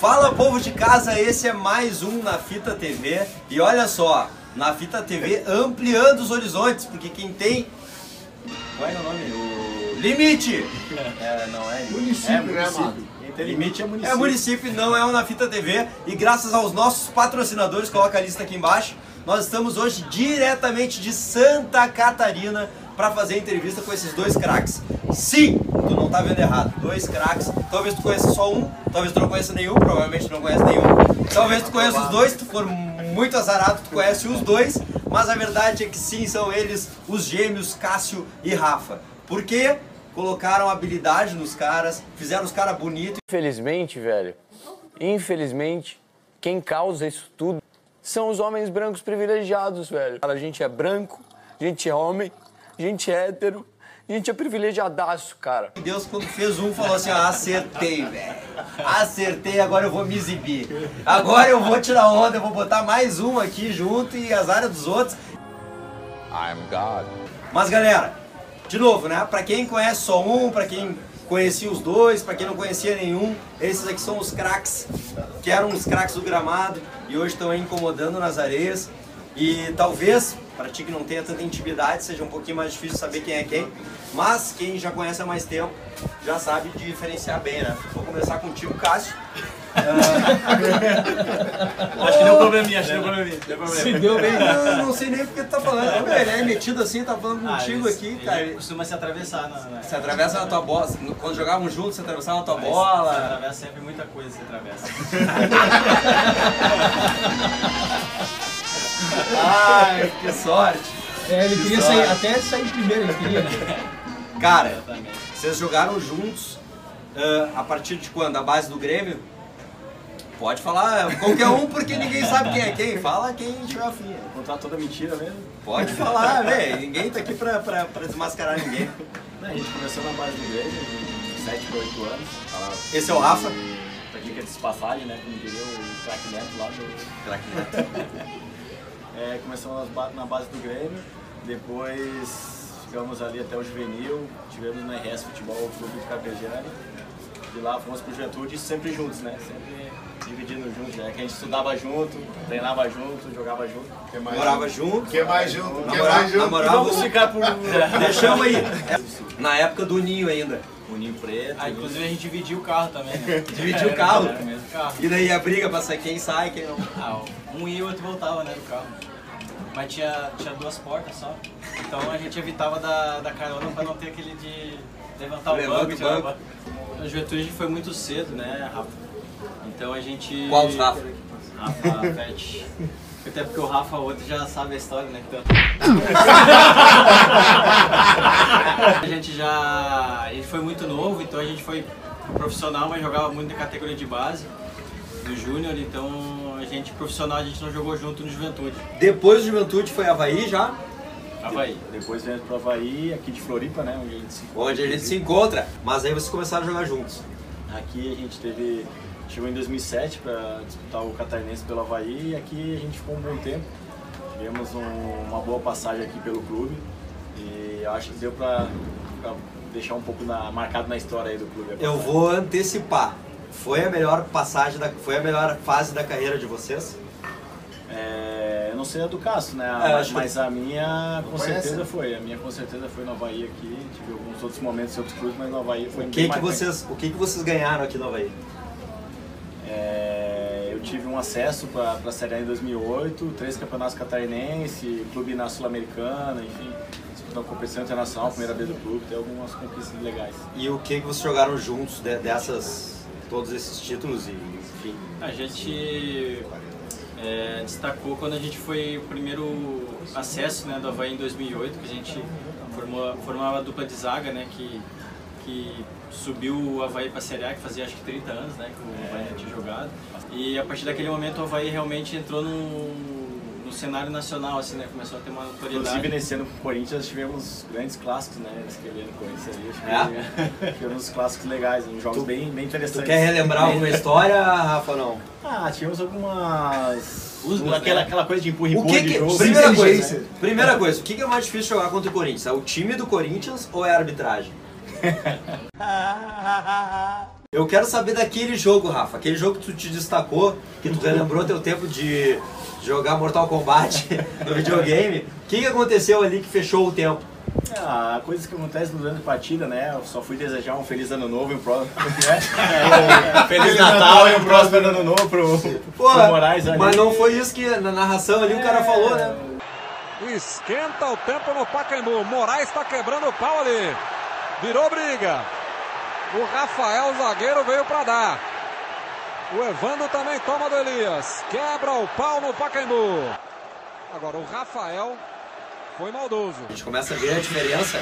Fala povo de casa, esse é mais um na Fita TV e olha só, na Fita TV ampliando os horizontes, porque quem tem. Qual é o nome? O Limite! É, não é Município, É, né, município. tem limite é município. É município, não é o na Fita TV. E graças aos nossos patrocinadores, coloca a lista aqui embaixo, nós estamos hoje diretamente de Santa Catarina para fazer entrevista com esses dois craques. Sim, tu não tá vendo errado. Dois craques. Talvez tu conheça só um, talvez tu não conheça nenhum, provavelmente não conhece nenhum. Talvez tu conheça os dois, se tu for muito azarado, tu conhece os dois. Mas a verdade é que sim, são eles os gêmeos Cássio e Rafa. Por quê? Colocaram habilidade nos caras, fizeram os caras bonitos. Infelizmente, velho, infelizmente, quem causa isso tudo são os homens brancos privilegiados, velho. A gente é branco, a gente é homem, a gente é hétero, a gente é privilegiadaço, cara. Deus, quando fez um, falou assim: ó, acertei, velho. Acertei, agora eu vou me exibir. Agora eu vou tirar onda, eu vou botar mais um aqui junto e as áreas dos outros. I'm God. Mas galera, de novo, né? Pra quem conhece só um, pra quem conhecia os dois, pra quem não conhecia nenhum, esses aqui são os craques, que eram os craques do gramado e hoje estão aí incomodando nas areias. E talvez, pra ti que não tenha tanta intimidade, seja um pouquinho mais difícil saber quem é quem, mas quem já conhece há mais tempo já sabe diferenciar bem, né? Vou começar contigo, Cássio. Acho que deu probleminha, acho que deu probleminha. Deu problema. Se deu bem. Eu não sei nem porque tu tá falando. Meu, Ele é metido assim, tá falando Ah, contigo eles- aqui, ele cara. costuma se atravessar na. Você atravessa na tua bola. Quando jogavam juntos, você atravessava na tua Mas bola. Você atravessa sempre muita coisa, você atravessa. Ai, que sorte. É, ele queria Que sair, sorte. até sair primeiro, ele queria. né? Cara, vocês jogaram juntos ah, a partir de quando? A base do Grêmio? Pode falar qualquer um, porque ninguém sabe quem é quem. Fala quem tiver afim. Contar toda mentira mesmo. Pode falar, velho. Ninguém tá aqui pra, pra, pra desmascarar ninguém. Não, a gente começou na base do Grêmio, de 7 para 8 anos. Falava- Esse é o Rafa. E Pratica de espafalho, né? Como diria o craque Neto lá do. É, começamos na base do Grêmio, depois ficamos ali até o juvenil, tivemos na RS Futebol Clube de Carpejani. De lá fomos pro Juventude, sempre juntos, né? Sempre dividindo juntos, é que a gente estudava junto, treinava junto, jogava junto. Que mais Morava junto. Que mais junto, que mais junto. namorava- Vamos ficar por. Deixamos aí. Na época do Ninho ainda. O Ninho Preto. Ah, inclusive a gente dividiu o carro também, né? Dividiu o carro? Era o mesmo carro. E daí a briga pra sair quem sai, quem não. Ah, um ia e o outro voltava, né, do carro. Mas tinha, tinha duas portas só. Então a gente evitava da, da carona pra não ter aquele de levantar o Levanta banco o tirar o banco. banco. Juventude a gente foi muito cedo, né, Rafa? Então a gente... Qual dos Rafa? Rafa Pet. Até porque o Rafa, o outro já sabe a história, né? Então... a gente já... A gente foi muito novo, então a gente foi profissional, mas jogava muito na categoria de base do Júnior, então a gente profissional a gente não jogou junto no Juventude. Depois do Juventude foi Havaí já, Havaí. Depois viemos pro Havaí, aqui de Floripa, né? Onde a gente se onde a gente se encontra. Mas aí vocês começaram a jogar juntos. Aqui a gente teve. Chegou em 2007 para disputar o Catarinense pelo Havaí e aqui a gente ficou um bom tempo. Tivemos um- uma boa passagem aqui pelo clube e acho que deu para deixar um pouco na- marcado na história aí do clube. Eu vou antecipar. Foi a melhor passagem da, foi a melhor fase da carreira de vocês? Não sei a do Cássio, né? É, mas, que- a minha com conhece? certeza foi. A minha com certeza foi no Havaí aqui. Tive alguns outros momentos em outros clubes, mas no Havaí foi O bem que que marcante. vocês, o que que vocês ganharam aqui no Havaí? É, eu tive um acesso para a Série A em 2008, três campeonatos catarinenses, clube na Sul-Americana, enfim, disputar competição internacional, primeira vez do clube, tem algumas conquistas legais. E o que que vocês jogaram juntos de- dessas todos esses títulos e enfim? A gente é, destacou quando a gente foi o primeiro acesso né, do Havaí em 2008, que a gente formou, formava a dupla de zaga, né, que, que subiu o Havaí para a Série A, que fazia acho que 30 anos né, que o Havaí tinha jogado. E a partir daquele momento o Havaí realmente entrou no, no cenário nacional, assim, né, começou a ter uma Inclusive notoriedade. nesse ano com o Corinthians tivemos grandes clássicos, né? Escrevendo Corinthians ali, É? tivemos clássicos legais, uns jogos Tu- bem, bem Tu interessantes. quer relembrar alguma história, Rafa, não? Ah, tivemos algumas. Usbas, aquela, né? aquela coisa de O empurra-empurra que de jogo. primeira coisa, primeira coisa, o que que é mais difícil jogar contra o Corinthians? É o time do Corinthians ou é a arbitragem? Eu quero saber daquele jogo, Rafa. Aquele jogo que tu te destacou, que tu relembrou teu tempo de jogar Mortal Kombat no videogame. O que, que aconteceu ali que fechou o tempo? Ah, coisas que acontecem durante a partida, né? Eu só fui desejar um feliz ano novo e um próximo. Né? feliz Natal e um próximo ano novo pro, Pô, pro Moraes ali. mas não foi isso que na narração ali o cara falou, né? Esquenta o tempo no Pacaembu. Moraes está quebrando o pau ali. Virou briga. O Rafael zagueiro veio para dar. O Evandro também toma do Elias. Quebra o pau no Pacaembu. Agora o Rafael foi maldoso. A gente começa a ver a diferença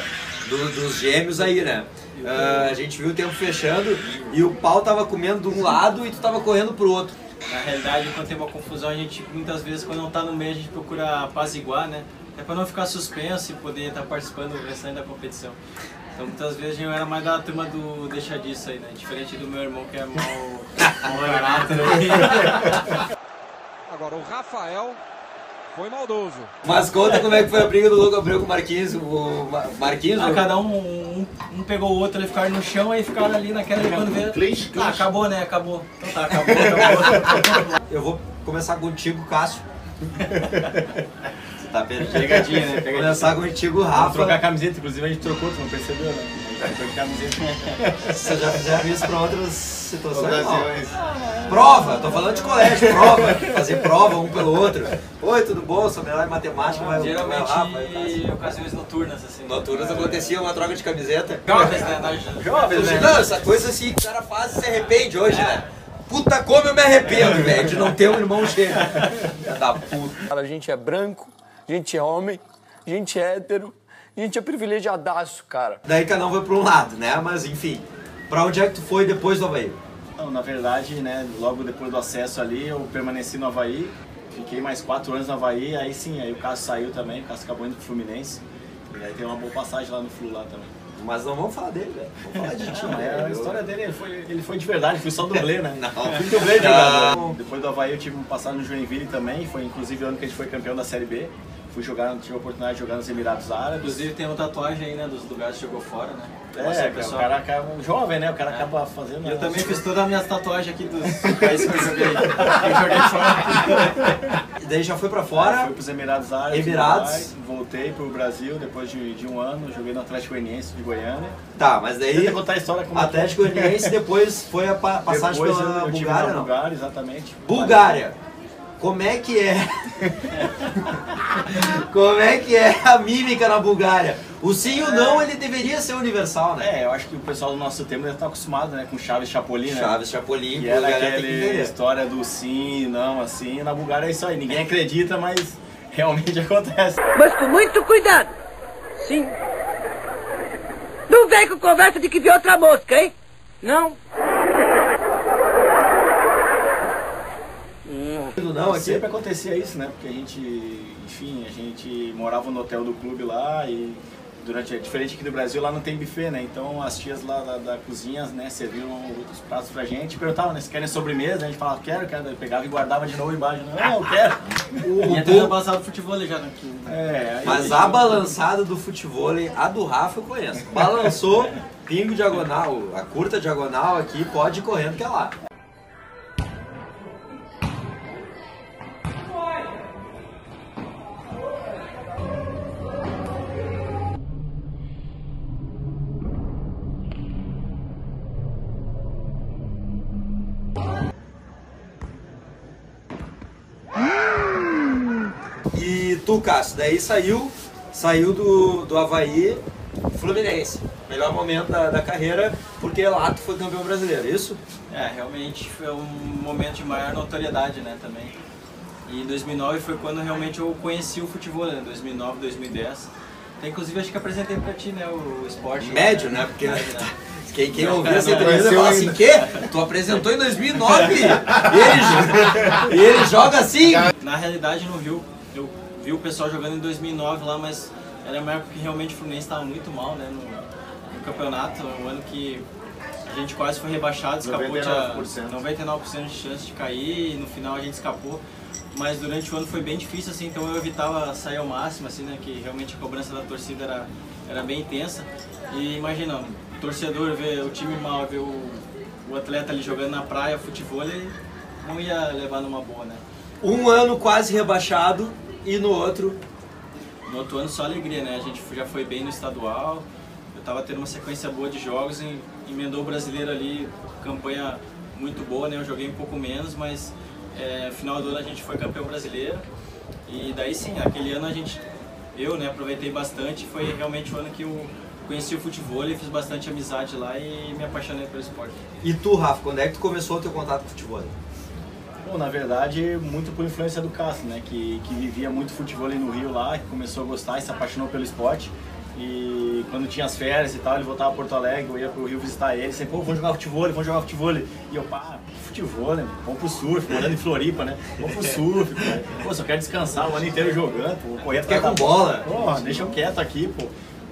do- dos gêmeos aí, né? Ah, a gente viu o tempo fechando e o pau tava comendo de um lado e tu tava correndo pro outro. Na realidade, quando tem uma confusão, a gente muitas vezes, quando não tá no meio, a gente procura apaziguar, né? É pra não ficar suspenso e poder estar participando do restante da competição. Então, muitas vezes eu era mais da turma do deixa disso aí, né? Diferente do meu irmão que é mau, mau caráter aí. Agora o Rafael foi maldoso. Mas conta como é que foi a briga do Louco Abreu com o Marquinhos. O Ma- Marquinhos, Ah, cada um, um, um pegou o outro, eles ficaram no chão, aí ficaram ali naquela e quando veio. Ah, acabou, né? Acabou. Então tá, acabou, acabou. eu vou começar contigo, Cássio. Você tá. Pegadinha, né? Vou Pegadinha. começar contigo, Vamos trocar a Rafa. camiseta, inclusive a gente trocou, tu não percebeu, né? A gente trocou a camiseta. Vocês já fizeram isso pra outras situações? Não. Prova, tô falando de colégio, prova. Fazer prova um pelo outro. Oi, tudo bom? Sou melhor em matemática, mas vai o Geralmente, Rafa. vai ocasiões noturnas, assim. Noturnas acontecia uma troca de camiseta. Jovens, né? Jovens, né? Não, essa coisa assim que o cara faz e se arrepende hoje, né? Puta como eu me arrependo, velho, de não ter um irmão gêmeo. Filha da puta. A gente é branco, gente é homem, a gente é hétero, a gente é privilegiadaço, cara. Daí cada um foi pra um lado, né? Mas enfim. Pra onde é que tu foi depois do Havaí? Não, na verdade, né, logo depois do acesso ali, eu permaneci no Havaí, fiquei mais quatro anos no Havaí, aí sim, aí o Cássio saiu também, o Cássio acabou indo pro Fluminense, e aí tem uma boa passagem lá no Flu lá também. Mas não vamos falar dele, velho. Vamos falar de ti, Não, é, a né? história dele ele foi, ele foi de verdade, fui só dublê, né? Não. Fui dublê jogador. Depois do Havaí eu tive uma passagem no Joinville também, foi inclusive o ano que a gente foi campeão da Série B. Fui jogar, tive a oportunidade de jogar nos Emirados Árabes. Inclusive tem uma tatuagem aí, né? Dos lugares que jogou fora, né? É, pro o pessoal. cara acaba, um jovem, né? O cara acaba fazendo. Eu também fiz todas as minhas tatuagens aqui dos países que eu joguei. Eu joguei fora. E daí já foi pra Fui fora. para os Emirados Árabes. Emirados. Dubai, voltei para o Brasil depois de, de um ano, joguei no Atlético Goianiense de Goiânia. Tá, mas daí Tenta contar a história como é Atlético Goianiense depois foi a pa- passagem Depois pela eu, eu Bulgária, não? Bulgária, exatamente. Bulgária. Como é que é? Como é que é a mímica na Bulgária? O sim e o não, ele deveria ser universal, né? É, eu acho que o pessoal do nosso tempo já está acostumado né, com Chaves e Chapolin, né? Chaves, Chapolin, E era Bulgária tem que aquela história do sim, não, assim. Na Bulgária é isso aí. Ninguém acredita, mas realmente acontece. Mas com muito cuidado. Sim. Não vem com conversa de que viu outra mosca, hein? Não? Não, aqui. Sempre acontecia isso, né? Porque a gente, enfim, a gente morava no hotel do clube lá e durante, é diferente aqui do Brasil, lá não tem buffet, né? Então as tias lá da, da cozinha, né, serviam os pratos pra gente e perguntavam, né, se querem sobremesa, a gente falava, quero, quero, Eu pegava e guardava de novo embaixo, não, eu quero. E até ano passado futebol já aqui. É, aí Mas a balançada do futebol, a do Rafa eu conheço. Balançou, pingo diagonal, a curta diagonal aqui, pode ir correndo que é lá. Tu, Cássio, daí saiu, saiu do, do Havaí Fluminense. Melhor momento da, da carreira, porque lá tu foi campeão brasileiro, é isso? É, realmente foi um momento de maior notoriedade, né, também. E em 2009 foi quando realmente eu conheci o futebol, né, 2009, 2010. Até, inclusive acho que apresentei pra ti, né, o esporte. Médio, né? Porque Médio, né? quem, quem ouvir essa entrevista fala assim, quê? Tu apresentou em 2009? E ele, ele joga assim? Na realidade no Rio, eu vi o pessoal jogando em 2009 lá, mas era uma época que realmente o Fluminense estava muito mal, né, no, no campeonato, um ano que a gente quase foi rebaixado, escapou de 99%. 99% de chance de cair e no final a gente escapou. Mas durante o ano foi bem difícil, assim, então eu evitava sair ao máximo, assim, né, que realmente a cobrança da torcida era, era bem intensa. E imagina, o torcedor ver o time mal, ver o, o atleta ali jogando na praia, futebol, ele não ia levar numa boa, né? Um ano quase rebaixado e no outro No outro ano só alegria, né? A gente já foi bem no estadual, eu tava tendo uma sequência boa de jogos e emendou o brasileiro ali, campanha muito boa, né? Eu joguei um pouco menos, mas é, final do ano a gente foi campeão brasileiro. E daí sim, aquele ano a gente, eu né, aproveitei bastante, foi realmente o ano que eu conheci o futebol e fiz bastante amizade lá e me apaixonei pelo esporte. E tu, Rafa, quando é que tu começou o teu contato com o futebol? Bom, na verdade, muito por influência do Cássio, né? Que, que vivia muito futebol ali no Rio lá, que começou a gostar e se apaixonou pelo esporte. E quando tinha as férias e tal, ele voltava a Porto Alegre, eu ia pro Rio visitar ele, sempre, pô, vamos jogar futebol, vamos jogar futebol. E eu, pá, futebol, né? Vamos pro surf, morando em Floripa, né? Vamos pro surf, pô. Pô, só quero descansar o ano inteiro jogando, pô, correr Quer com bola? Pô, deixa eu quieto aqui, pô.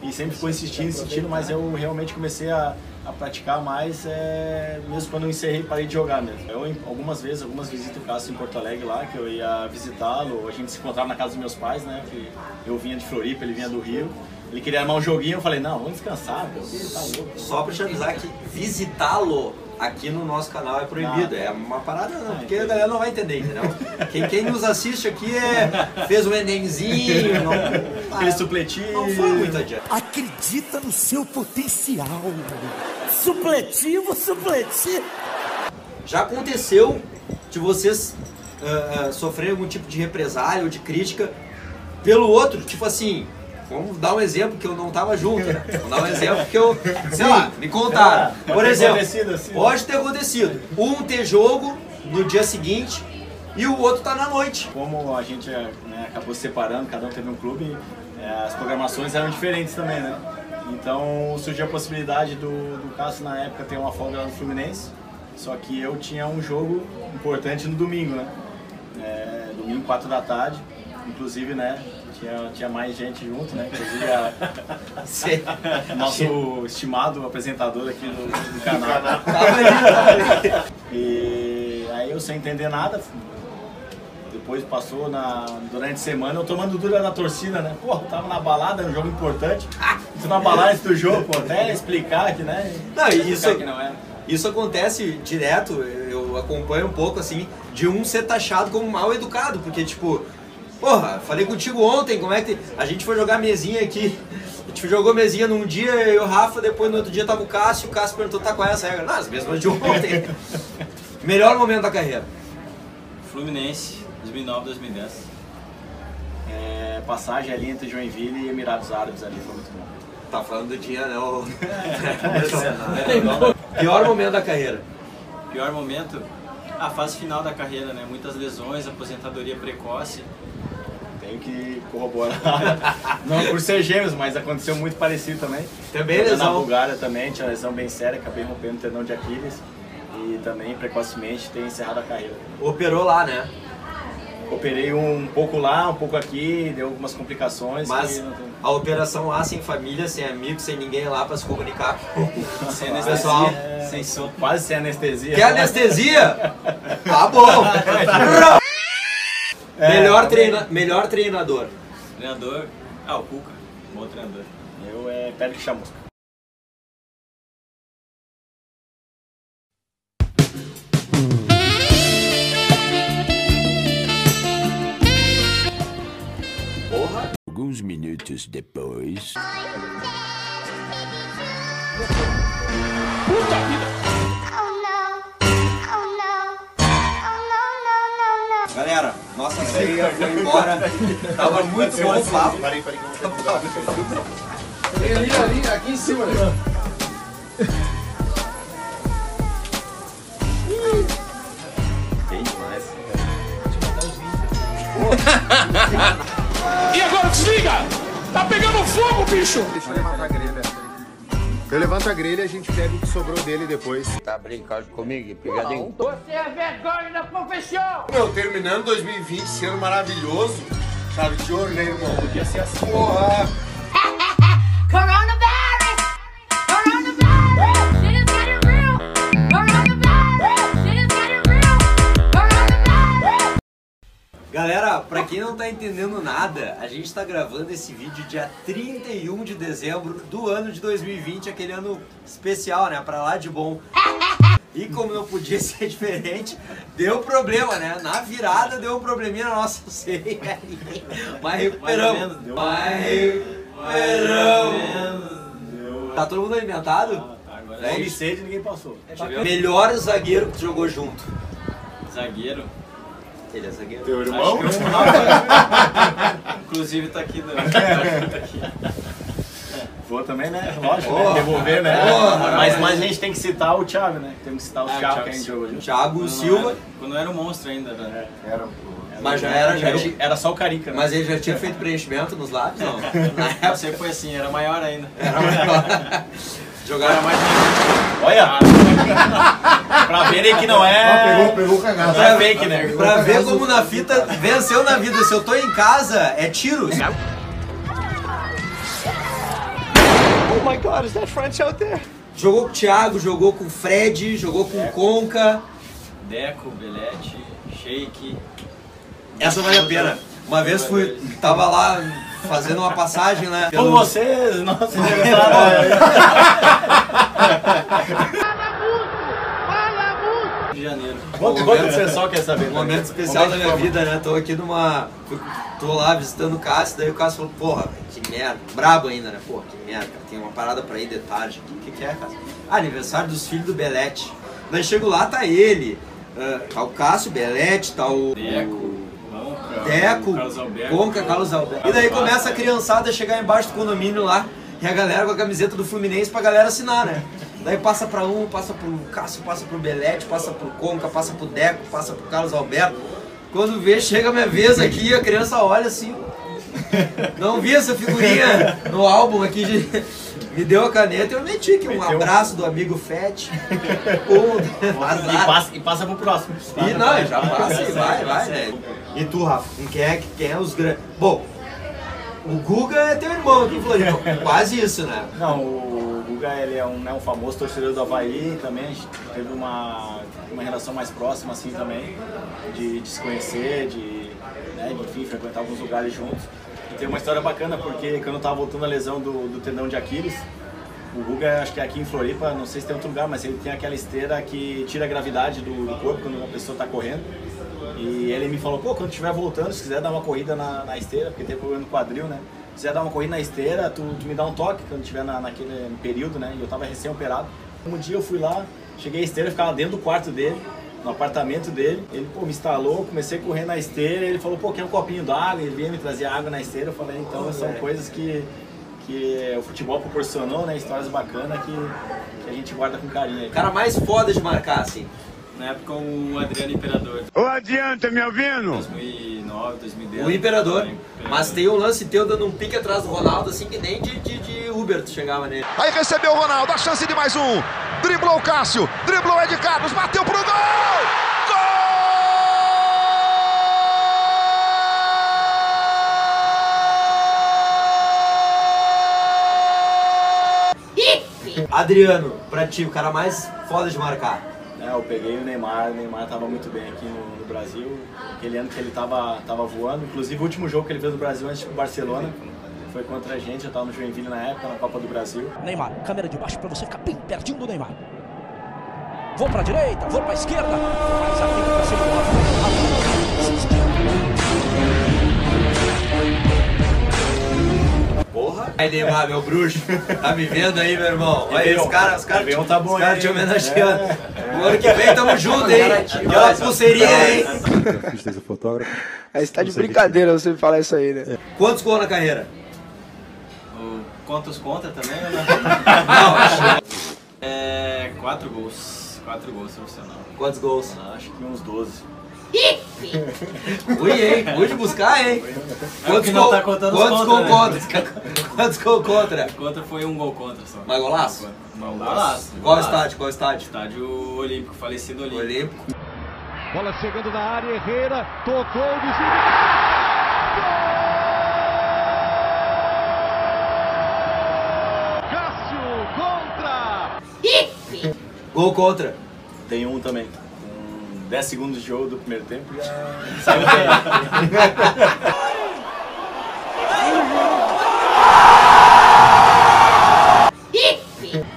E sempre ficou insistindo, insistindo, mas eu realmente comecei a, a praticar mais, é, mesmo quando eu encerrei, parei de jogar mesmo. Eu, algumas vezes, algumas visitas o Cássio em Porto Alegre lá, que eu ia visitá-lo, a gente se encontrava na casa dos meus pais, né? Que eu vinha de Floripa, ele vinha do Rio. Ele queria armar um joguinho, eu falei, não, vamos descansar, Ih, tá louco. Só pra te avisar que visitá-lo aqui no nosso canal é proibido. É uma parada, não, porque a galera não vai entender, entendeu? Quem, quem nos assiste aqui é, fez um enemzinho, não, Aquele supletivo. não foi muito adiante. Acredita no seu potencial. Supletivo, supletivo. Já aconteceu de vocês ah, ah, sofrerem algum tipo de represália ou de crítica pelo outro? Tipo assim, vamos dar um exemplo que eu não tava junto, né? Vamos dar um exemplo que eu, sei lá, me contaram. É, pode Por ter exemplo, acontecido assim. pode ter acontecido. Um ter jogo no dia seguinte e o outro tá na noite. Como a gente né, acabou se separando, cada um teve um clube, as programações eram diferentes também, né? Então surgiu a possibilidade do, do Cássio na época ter uma folga lá no Fluminense, só que eu tinha um jogo importante no domingo, né? É, domingo, 4 da tarde, inclusive, né? Tinha, tinha mais gente junto, né? Inclusive a, nosso estimado apresentador aqui do, do canal. Tava ali, tava ali. E aí eu sem entender nada, depois passou na, durante a semana eu tomando dura na torcida, né? Pô, tava na balada, um jogo importante. Tô na balada antes do jogo, pô, até explicar que, né? Não, isso, que não era. isso acontece direto, eu acompanho um pouco assim, de um ser taxado como mal educado, porque tipo, porra, falei contigo ontem, como é que. A gente foi jogar mesinha aqui. A gente jogou mesinha num dia, eu e o Rafa, depois no outro dia tava o Cássio, o Cássio perguntou, tá qual é essa regra? Não, as mesmas de ontem. Melhor momento da carreira. Fluminense, 2009, 2010. É, passagem ali entre Joinville e Emirados Árabes ali, foi muito bom. Tá falando do dia, né? O... Pior momento da carreira. Pior momento, a fase final da carreira, né? Muitas lesões, aposentadoria precoce. Tenho que corroborar. Não por ser gêmeos, mas aconteceu muito parecido também. Também Jogando lesão. Na Bulgária também, tinha lesão bem séria, acabei rompendo o tendão de Aquiles. E também, precocemente, ter encerrado a carreira. Operou lá, né? Operei um pouco lá, um pouco aqui, deu algumas complicações. Mas a operação lá, sem família, sem amigos, sem ninguém lá pra se comunicar com Sem o anestesia, pessoal. sem som. Quase sem anestesia. Quer anestesia? Tá bom. melhor, treina, melhor treinador. Treinador, ah, o Cuca, bom treinador. Eu é Pérez Chamusca. Alguns minutos depois. Galera, nossa ceia foi embora. Tava muito bom o papo. Ali, ali, aqui em cima, né? Bem demais. E agora desliga! Tá pegando fogo, bicho! Deixa eu levantar a grelha. Eu levanto a grelha e a gente pega o que sobrou dele depois. Tá brincando comigo, pegadinho? Você é vergonha da profissão! Meu, terminando 2020, esse ano maravilhoso. Chave de ouro, né, irmão? Podia ser assim. Porra! Galera, pra quem não tá entendendo nada, a gente tá gravando esse vídeo dia 31 de dezembro do ano de 2020, aquele ano especial, né? Pra lá de bom. E como não podia ser diferente, deu problema, né? Na virada deu um probleminha na nossa ceia. Mas recuperamos. Mas recuperamos. Tá todo mundo alimentado? Fome e sede ninguém passou. Melhor zagueiro que jogou junto. Zagueiro. Ele é zagueiro. Teu Acho irmão? que o Rafa, inclusive, tá aqui. Né? Tá aqui. Vou também, né? Lógico, Porra. né? Devolver, né? Porra. mas, mas a gente tem que citar o Thiago, né? Temos que citar o Ah, o Thiago Thiago que a gente Silva. jogou junto. Thiago Quando Silva. Era, quando era um monstro ainda, né? Era. Mas já era, já Era, era só o Carica, né? Mas ele já tinha feito preenchimento nos lábios, não? Na época Você foi assim, era maior ainda. era maior. Jogava mais. Olha! pra verem que não Ah, é. pegou, pegou o cagaço. Não é fake, né? Pra ver como na fita venceu na vida. Se eu tô em casa, é tiro. Oh my God, is that French out there? Jogou com o Thiago, jogou com o Fred, jogou com o Conca. Deco, Belete, Shake. Essa vale a pena. Uma vez fui, tava lá fazendo uma passagem, né? Com vocês, nossa, de Janeiro. Quanto quanto você só quer saber? Um momento especial da minha vida, né? Tô aqui numa. Tô lá visitando o Cássio, daí o Cássio falou, porra, que merda. Brabo ainda, né? Porra, que merda, cara. Tem uma parada pra ir de tarde aqui. O que, que é, Cássio? Ah, aniversário dos filhos do Belete. Daí chego lá, tá ele. ah, tá o Cássio, Belete, tá o. Deco, Deco, Carlos Alberto. Conca, Carlos Alberto. E daí começa a criançada a chegar embaixo do condomínio lá. E a galera com a camiseta do Fluminense pra galera assinar, né? Daí passa pra um, passa pro Cássio, passa pro Belete, passa pro Conca, passa pro Deco, passa pro Carlos Alberto. Quando vê, chega a minha vez aqui, a criança olha assim. Não vi essa figurinha no álbum aqui. De... Me deu a caneta e eu meti aqui um abraço do amigo Fett. Um, E passa, e passa pro próximo. E não, já passa e vai, vai, né? E tu, Rafa, quem é, quem é os grandes. Bom, o Guga é teu irmão aqui em Floripa. Quase isso, né? Não, o Guga ele é um, né, um famoso torcedor do Havaí também, a gente teve uma, uma relação mais próxima assim também, de, de se conhecer, de, né, de enfim, frequentar alguns lugares juntos. E tem uma história bacana porque quando eu tava voltando a lesão do, do tendão de Aquiles, o Guga, acho que é aqui em Floripa, não sei se tem outro lugar, mas ele tem aquela esteira que tira a gravidade do, do corpo quando uma pessoa está correndo. E ele me falou, pô, quando estiver voltando, se quiser dar uma corrida na, na esteira, porque tem problema no quadril, né? Se quiser dar uma corrida na esteira, tu, tu me dá um toque quando estiver na, naquele período, né? E eu tava recém-operado. Um dia eu fui lá, cheguei à esteira, ficava dentro do quarto dele, no apartamento dele. Ele, pô, me instalou, comecei a correr na esteira. Ele falou, pô, quer um copinho d'água? Ele vinha me trazer água na esteira. Eu falei, então são coisas que, que o futebol proporcionou, né? Histórias bacanas que, que a gente guarda com carinho. O cara mais foda de marcar, assim. Na época o Adriano Imperador. Ô, adianta, me ouvindo? 2009, 2010. O Imperador. Imperador. Mas tem um lance teu dando um pique atrás do Ronaldo, assim que nem de, de, de Uber tu chegava nele. Aí recebeu o Ronaldo, a chance de mais um. Driblou o Cássio, driblou o Ed Carlos, bateu pro gol! Adriano, pra ti, o cara mais foda de marcar. É, eu peguei o Neymar, o Neymar tava muito bem aqui no, no Brasil. Aquele ano que ele tava, tava voando. Inclusive o último jogo que ele fez no Brasil antes do Barcelona foi contra a gente, eu tava no Joinville na época, na Copa do Brasil. Neymar, câmera de baixo pra você ficar bem pertinho do Neymar. Vou pra direita, vou pra esquerda. Faz a pra cima Porra! Aí, Neymar, meu bruxo. Tá me vendo aí, meu irmão? Olha aí, os caras, os caras Réveillon tá bom os caras aí, te homenageando. É. O ano que vem tamo junto, hein? Aquela pulseirinha, hein? Aí você tá de brincadeira você me falar isso aí, né? Quantos gols na carreira? O contra os contra também, né? Não, É. Quatro gols. Quatro gols profissional. Quantos gols? Acho que uns 12. Ui, hein? Fui de buscar, hein? É o que não gol- tá contando os Quantos contra, gol né? contra? Quantos gol contra? Contra foi um gol contra só. Mas golaço? Um golaço. Qual estádio? Qual estádio? Estádio Olímpico, falecido Olímpico. Olímpico. Bola chegando na área, Herrera tocou o desvio. Cássio contra. Gol contra. Tem um também. Com 10 segundos de jogo do primeiro tempo já saiu.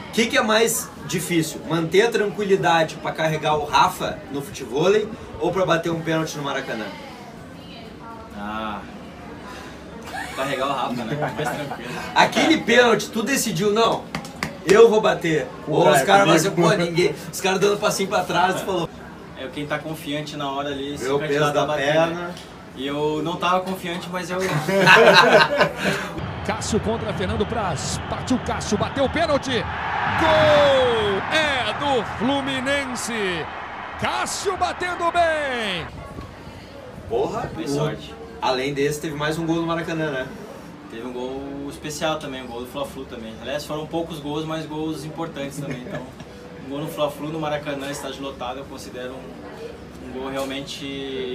O que, que é mais difícil, manter a tranquilidade pra carregar o Rafa no futevôlei ou pra bater um pênalti no Maracanã? Ah. Carregar o Rafa, né? Mais tranquilo. Aquele pênalti, tu decidiu, não, eu vou bater. Ou os cara, caras vão comigo. dizer, pô, ninguém. Os caras dando passinho pra trás, tu falou. É quem tá confiante na hora ali, se o peso candidata da a bater, perna. E eu não tava confiante, mas eu. Cássio contra Fernando Praz. Partiu Cássio, bateu o pênalti. Gol! É do Fluminense. Cássio batendo bem. Porra, Foi sorte. Além desse, teve mais um gol no Maracanã, né? Teve um gol especial também, um gol do Fla-Flu também. Aliás, foram poucos gols, mas gols importantes também. Então, um gol no Fla-Flu no Maracanã, estádio lotado, eu considero um, um gol realmente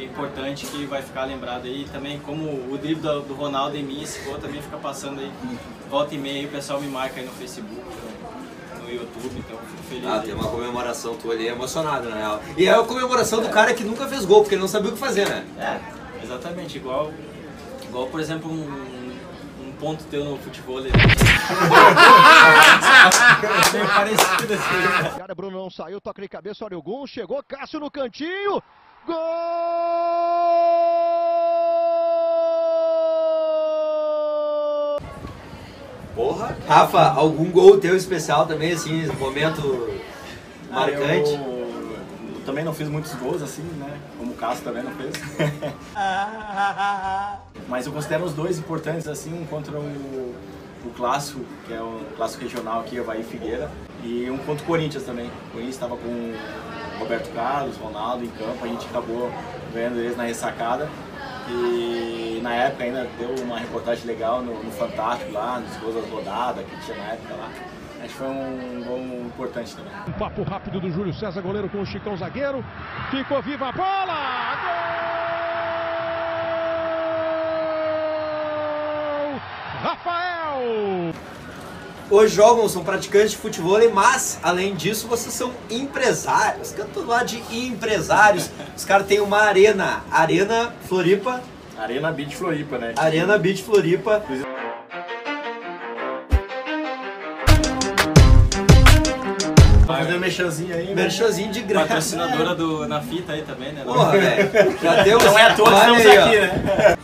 importante que vai ficar lembrado aí. Também como o drible do, do Ronaldo em mim, esse gol também fica passando aí, volta e meia, aí, o pessoal me marca aí no Facebook, no, YouTube, então fico feliz. Ah, aí. tem uma comemoração tua ali emocionado, na real. E é a comemoração do cara que nunca fez gol, porque ele não sabia o que fazer, né? É, exatamente, igual, igual por exemplo, um, um ponto teu no futebol. Assim. Cara, Bruno não saiu, toca de cabeça, olha o gol, chegou Cássio no cantinho. Gol! Porra. Rafa, algum gol teu especial também, assim, momento marcante? Ah, Eu, eu também não fiz muitos gols assim, né? Como o Cássio também não fez. Mas eu considero os dois importantes assim, um contra o, o clássico, que é o clássico regional aqui, Havaí Figueira, e um contra o Corinthians também. O Corinthians estava com o Roberto Carlos, Ronaldo em campo, a gente acabou ganhando eles na ressacada. E na época ainda deu uma reportagem legal no, no Fantástico lá, nos gols das rodadas que tinha na época lá. Acho que foi um gol importante também. Um papo rápido do Júlio César, goleiro com o Chicão zagueiro. Ficou viva a bola! Gol! Rafael! Hoje jogam, são praticantes de futebol, mas além disso vocês são empresários. Canto lá de empresários. Os caras têm uma arena, Arena Floripa, Arena Beach Floripa, né? Arena Beach Floripa. Tá fazendo mexãozinho aí, né? Merchanzinho de graça. Patrocinadora do, na fita aí também, né? Porra, velho. Já deu Não é à toa que Olha estamos aqui, né?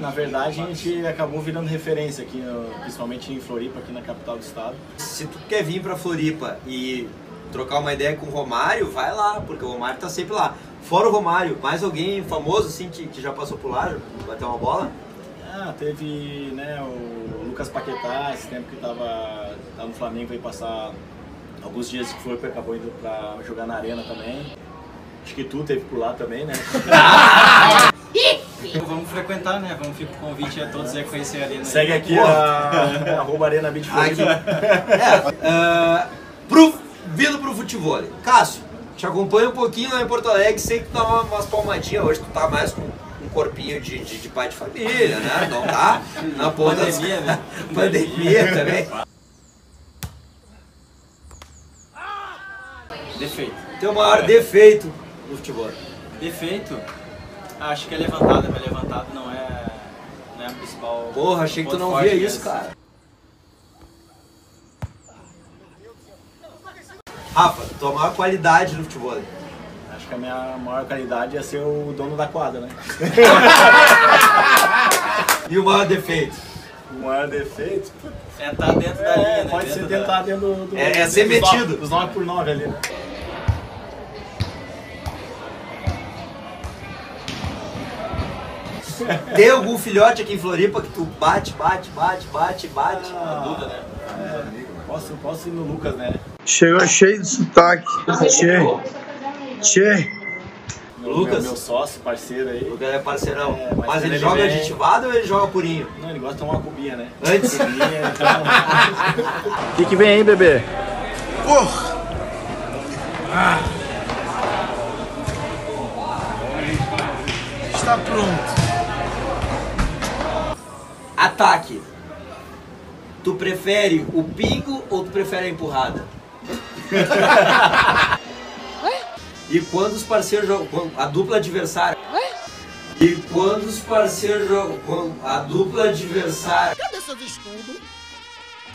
Na verdade, a gente acabou virando referência aqui, principalmente em Floripa, aqui na capital do estado. Se tu quer vir pra Floripa e trocar uma ideia com o Romário, vai lá, porque o Romário tá sempre lá. Fora o Romário, mais alguém famoso assim que, que já passou por lá, bateu uma bola? Ah, teve né, o Lucas Paquetá, esse tempo que tava, tava no Flamengo, veio passar alguns dias que foi, acabou indo pra jogar na arena também. Acho que tu teve por lá também, né? Vamos frequentar, né? Vamos ficar com o convite a todos aí a conhecer a arena. aí. Segue aqui a arroba Arena Beach. É, ah, pro, vindo pro futebol. Cássio, te acompanho um pouquinho lá em Porto Alegre, sei que tu dá uma- umas palmadinhas, hoje tu tá mais com um corpinho de, de, de pai de família, né? Não tá na ponta das- Pandemia, né? Pandemia também. Defeito. Teu maior defeito no futebol. Defeito? Acho que é levantado, mas levantado não é, não é a principal. Porra, achei que tu não via isso, cara. Rafa, tua maior qualidade no futebol. Acho que a minha maior qualidade é ser o dono da quadra, né? E o maior defeito? O maior defeito? É estar dentro da É, linha, né? pode Dentro ser da- tentar dentro do... do É- é dentro ser metido. nove- Dos 9 por 9 ali, né? Tem algum filhote aqui em Floripa que tu bate, bate, bate, bate, bate? Ah, Duda, né? é, posso, posso ir no Lucas, né? Chegou cheio de sotaque. Tchê. Tchê. Lucas? Meu, meu sócio, parceiro aí. O cara é parceirão. É, mas mas ele ele joga vem- aditivado ou ele joga purinho? Não, ele gosta de tomar uma cubinha, né? Antes? Cubinha, então... O que, que vem aí, bebê? Porra. Ah. Está pronto. Ataque. Tu prefere o pingo ou tu prefere a empurrada? e quando os parceiros jogam. A dupla adversária. E quando os parceiros jogam. A dupla adversária. Cadê seus estudos?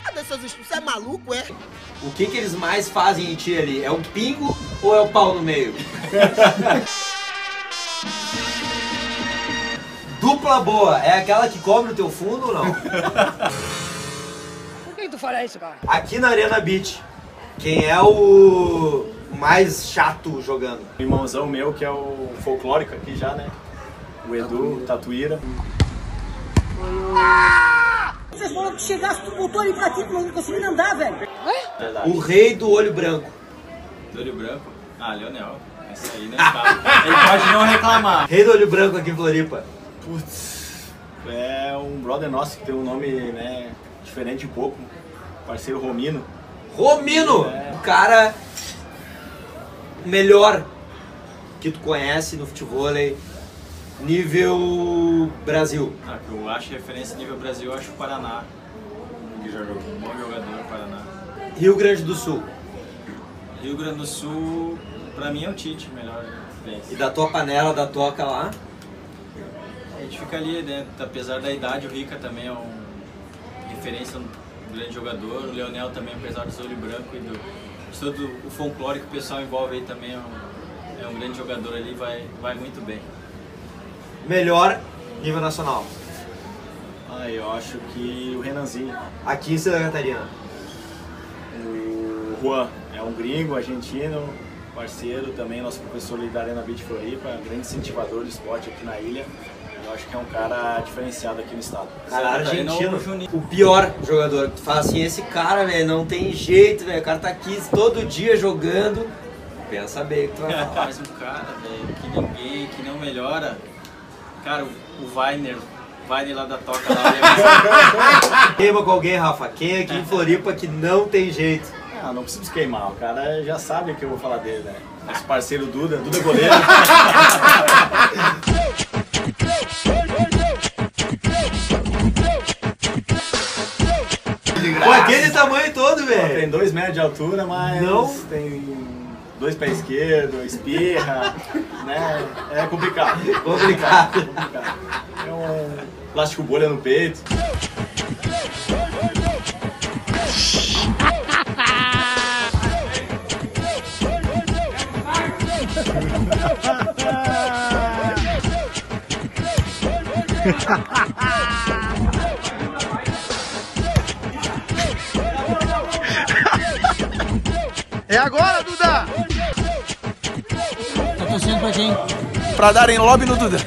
Cadê seus estudos? Você é maluco, é? O que que eles mais fazem em ti ali? É o pingo ou é o pau no meio? Dupla boa, é aquela que cobre o teu fundo ou não? Por que tu fala isso, cara? Aqui na Arena Beach, quem é o mais chato jogando? Um irmãozão meu que é o folclórico aqui já, né? O Edu, Tatuíra. Vocês falaram que chegasse, tu botou ele pra aqui, tu não conseguiu andar, velho. O rei do olho branco. Do olho branco? Ah, Leonel. Esse aí não está. Ele pode não reclamar. Rei do olho branco aqui em Floripa. Putz, é um brother nosso que tem um nome, né, diferente um pouco. Parceiro Romino. Romino! É. O cara melhor que tu conhece no futebol nível Brasil. Ah, que eu acho referência nível Brasil, eu acho o Paraná. Que jogou. Bom jogador, Paraná. Rio Grande do Sul. Rio Grande do Sul, pra mim é o Tite, melhor. E da tua panela da toca lá? A gente fica ali, né? Apesar da idade, o Rica também é um referência, um grande jogador. O Leonel também, apesar do seu olho branco e do todo o folclore que o pessoal envolve aí também, é um, é um grande jogador ali, vai, vai muito bem. Melhor nível nacional. Ah, eu acho que o Renanzinho. Aqui em Santa Catarina. O Juan é um gringo, argentino, parceiro também, nosso professor ali da Arena Beach Floripa, grande incentivador de esporte aqui na ilha. Eu acho que é um cara diferenciado aqui no estado. Cara, argentino. Juninho? O pior jogador. Tu fala assim, esse cara, velho, não tem jeito, velho. O cara tá aqui todo dia jogando. Pensa bem o que tu vai falar. Mas um cara, velho, que ninguém, que não melhora. Cara, o, o Weiner, o Weiner lá da Toca lá, é Queima com alguém, Rafa. Quem aqui em Floripa que não tem jeito? Ah, não preciso queimar, o cara já sabe que eu vou falar dele, né? Nosso parceiro Duda, Duda goleiro. Com aquele tamanho todo, velho. Tem dois metros de altura, mas Não. tem dois pés esquerdos, espirra, né? É complicado. Complicado. É complicado. É um plástico bolha no peito. É agora, Duda! Tá torcendo pra quem? Pra darem lobby no Duda.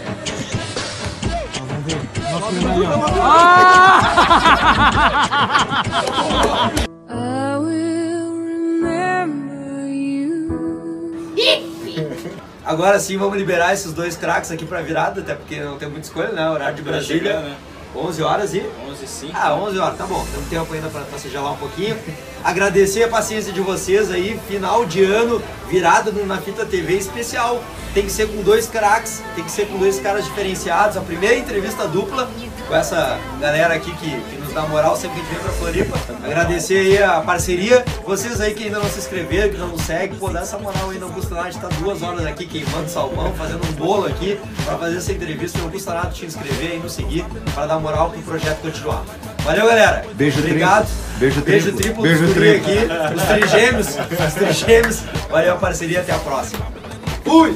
Agora sim, vamos liberar esses dois craques aqui pra virada, até porque não tem muita escolha, né? Horário de Brasília. chegando, né? 11 horas e... 11 e 5. Ah, 11 horas, tá bom. Temos tempo ainda pra, pra se gelar um pouquinho. Agradecer a paciência de vocês aí. Final de ano, virada na Fita TV especial. Tem que ser com dois craques, tem que ser com dois caras diferenciados. A primeira entrevista dupla com essa galera aqui que, que nos dá moral sempre que vem pra Floripa. Agradecer aí a parceria. Vocês aí que ainda não se inscreveram, que não nos seguem, pô, dá essa moral aí, não custa nada. A gente tá duas horas aqui queimando salmão, fazendo um bolo aqui pra fazer essa entrevista. Não custa nada te inscrever e nos seguir pra dar moral pro projeto continuar. Valeu, galera. Beijo Obrigado. triplo. Beijo Beijo triplo. triplo Beijo dos guri triplo. aqui, os trigêmeos, os trigêmeos. Valeu a parceria, até a próxima. Fui!